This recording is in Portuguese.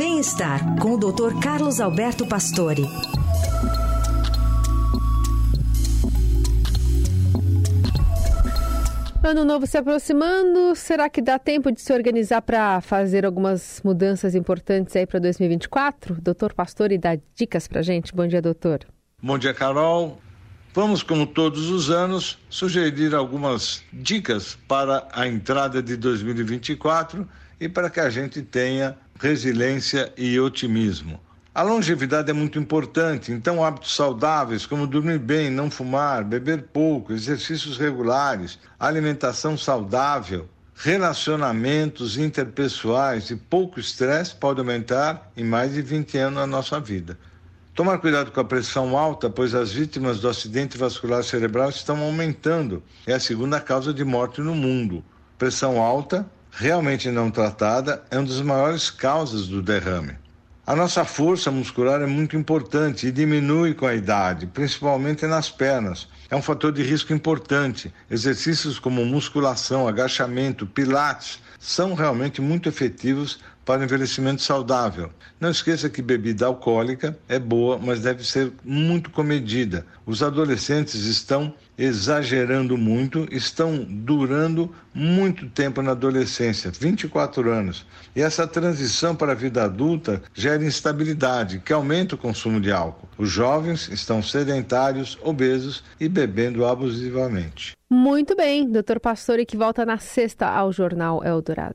Bem-estar com o Dr. Carlos Alberto Pastore. Ano novo se aproximando, será que dá tempo de se organizar para fazer algumas mudanças importantes aí para 2024? Doutor Pastore dá dicas para gente. Bom dia, doutor. Bom dia, Carol. Vamos, como todos os anos, sugerir algumas dicas para a entrada de 2024 e para que a gente tenha resiliência e otimismo. A longevidade é muito importante, então hábitos saudáveis como dormir bem, não fumar, beber pouco, exercícios regulares, alimentação saudável, relacionamentos interpessoais e pouco estresse pode aumentar em mais de 20 anos a nossa vida. Tomar cuidado com a pressão alta, pois as vítimas do acidente vascular cerebral estão aumentando. É a segunda causa de morte no mundo. Pressão alta, realmente não tratada, é uma das maiores causas do derrame. A nossa força muscular é muito importante e diminui com a idade, principalmente nas pernas. É um fator de risco importante. Exercícios como musculação, agachamento, pilates são realmente muito efetivos para o envelhecimento saudável. Não esqueça que bebida alcoólica é boa, mas deve ser muito comedida. Os adolescentes estão exagerando muito, estão durando muito tempo na adolescência 24 anos. E essa transição para a vida adulta gera instabilidade, que aumenta o consumo de álcool. Os jovens estão sedentários, obesos e bebendo abusivamente. Muito bem, doutor Pastore, que volta na sexta ao Jornal Eldorado.